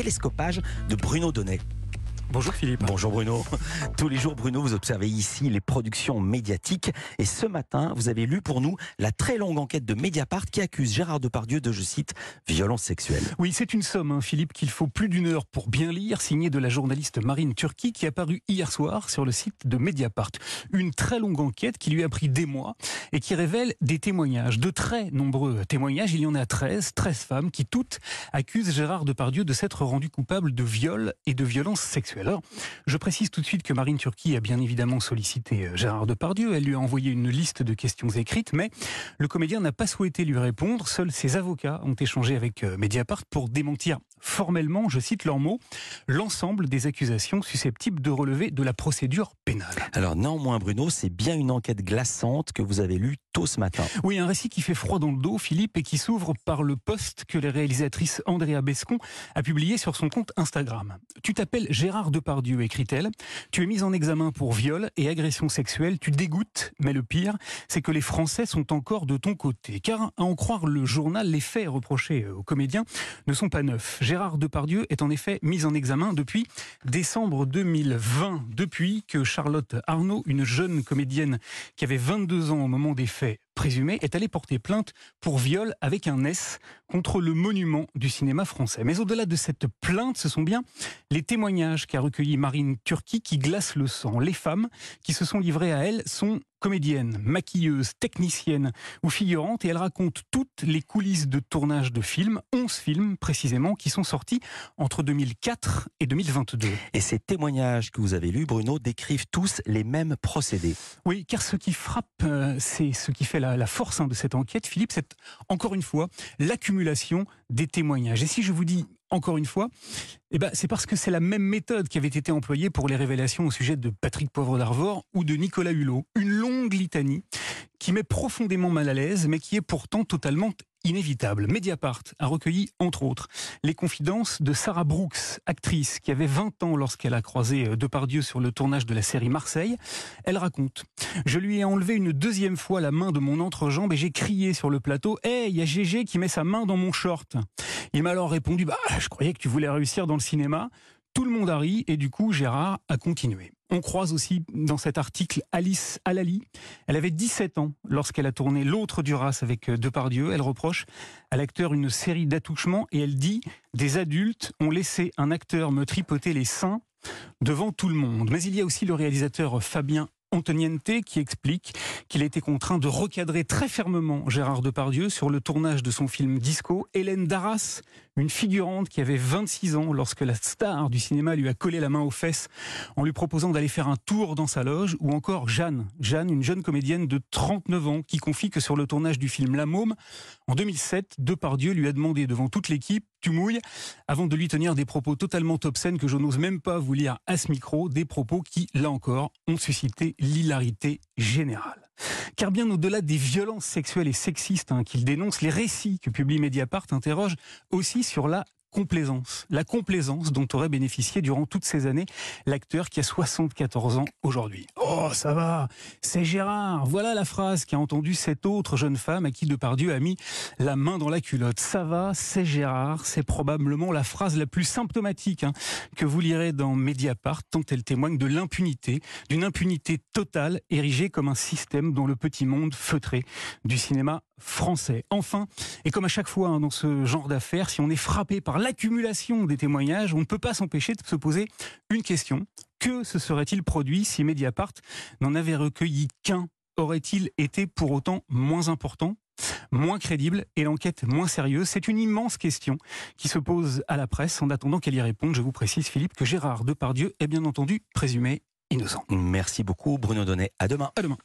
télescopage de Bruno Donnet. Bonjour Philippe. Bonjour Bruno. Tous les jours, Bruno, vous observez ici les productions médiatiques. Et ce matin, vous avez lu pour nous la très longue enquête de Mediapart qui accuse Gérard Depardieu de, je cite, violence sexuelle. Oui, c'est une somme, hein, Philippe, qu'il faut plus d'une heure pour bien lire, signée de la journaliste Marine Turki qui a paru hier soir sur le site de Mediapart. Une très longue enquête qui lui a pris des mois et qui révèle des témoignages, de très nombreux témoignages. Il y en a 13, 13 femmes qui toutes accusent Gérard Depardieu de s'être rendu coupable de viol et de violence sexuelle. Alors, je précise tout de suite que Marine Turquie a bien évidemment sollicité euh, Gérard Depardieu. Elle lui a envoyé une liste de questions écrites, mais le comédien n'a pas souhaité lui répondre. Seuls ses avocats ont échangé avec euh, Mediapart pour démentir formellement, je cite leurs mots, l'ensemble des accusations susceptibles de relever de la procédure pénale. Alors néanmoins, Bruno, c'est bien une enquête glaçante que vous avez lue tôt ce matin. Oui, un récit qui fait froid dans le dos, Philippe, et qui s'ouvre par le post que la réalisatrice Andrea Bescon a publié sur son compte Instagram. Tu t'appelles Gérard Depardieu, écrit-elle. Tu es mise en examen pour viol et agression sexuelle. Tu dégoûtes, mais le pire, c'est que les Français sont encore de ton côté. Car, à en croire le journal, les faits reprochés aux comédiens ne sont pas neufs. Gérard Depardieu est en effet mis en examen depuis décembre 2020, depuis que Charlotte Arnaud, une jeune comédienne qui avait 22 ans au moment des faits fait. Présumés, est allée porter plainte pour viol avec un S contre le monument du cinéma français. Mais au-delà de cette plainte, ce sont bien les témoignages qu'a recueilli Marine Turki qui glacent le sang. Les femmes qui se sont livrées à elle sont comédienne, maquilleuse, technicienne ou figurante et elle raconte toutes les coulisses de tournage de films, 11 films précisément, qui sont sortis entre 2004 et 2022. Et ces témoignages que vous avez lus, Bruno, décrivent tous les mêmes procédés. Oui, car ce qui frappe, euh, c'est ce qui fait la, force hein, de cette enquête, Philippe, c'est encore une fois l'accumulation des témoignages. Et si je vous dis encore une fois, eh ben, c'est parce que c'est la même méthode qui avait été employée pour les révélations au sujet de Patrick Poivre d'Arvor ou de Nicolas Hulot. Une longue litanie qui met profondément mal à l'aise, mais qui est pourtant totalement inévitable. Mediapart a recueilli, entre autres, les confidences de Sarah Brooks, actrice qui avait 20 ans lorsqu'elle a croisé euh, Depardieu sur le tournage de la série Marseille. Elle raconte Je lui ai enlevé une deuxième fois la main de mon entrejambe et j'ai crié sur le plateau Hé, il y a Gégé qui met sa main dans mon short. Il m'a alors répondu Bah, je croyais que tu voulais réussir dans le cinéma. Tout le monde a ri et du coup Gérard a continué. On croise aussi dans cet article Alice Alali. Elle avait 17 ans lorsqu'elle a tourné L'autre du race avec euh, Depardieu. Elle reproche à l'acteur une série d'attouchements et elle dit Des adultes ont laissé un acteur me tripoter les seins devant tout le monde. Mais il y a aussi le réalisateur Fabien Antoniente qui explique qu'il a été contraint de recadrer très fermement Gérard Depardieu sur le tournage de son film Disco. Hélène Darras, une figurante qui avait 26 ans lorsque la star du cinéma lui a collé la main aux fesses en lui proposant d'aller faire un tour dans sa loge, ou encore Jeanne, Jeanne, une jeune comédienne de 39 ans qui confie que sur le tournage du film La Môme, en 2007, Depardieu lui a demandé devant toute l'équipe tu mouilles, avant de lui tenir des propos totalement obscènes que je n'ose même pas vous lire à ce micro, des propos qui, là encore, ont suscité l'hilarité générale. Car bien au-delà des violences sexuelles et sexistes hein, qu'il dénonce, les récits que publie Mediapart interrogent aussi sur la complaisance, la complaisance dont aurait bénéficié durant toutes ces années l'acteur qui a 74 ans aujourd'hui. Oh, ça va, c'est Gérard. Voilà la phrase qu'a entendue cette autre jeune femme à qui Depardieu a mis la main dans la culotte. Ça va, c'est Gérard. C'est probablement la phrase la plus symptomatique hein, que vous lirez dans Mediapart, tant elle témoigne de l'impunité, d'une impunité totale érigée comme un système dont le petit monde feutré du cinéma français. Enfin, et comme à chaque fois hein, dans ce genre d'affaires, si on est frappé par l'accumulation des témoignages, on ne peut pas s'empêcher de se poser une question. Que se serait-il produit si Mediapart n'en avait recueilli qu'un? Aurait-il été pour autant moins important moins crédible et l'enquête moins sérieuse? C'est une immense question qui se pose à la presse. En attendant qu'elle y réponde, je vous précise, Philippe, que Gérard Depardieu est bien entendu présumé innocent. Merci beaucoup, Bruno Donnet. À demain. À demain.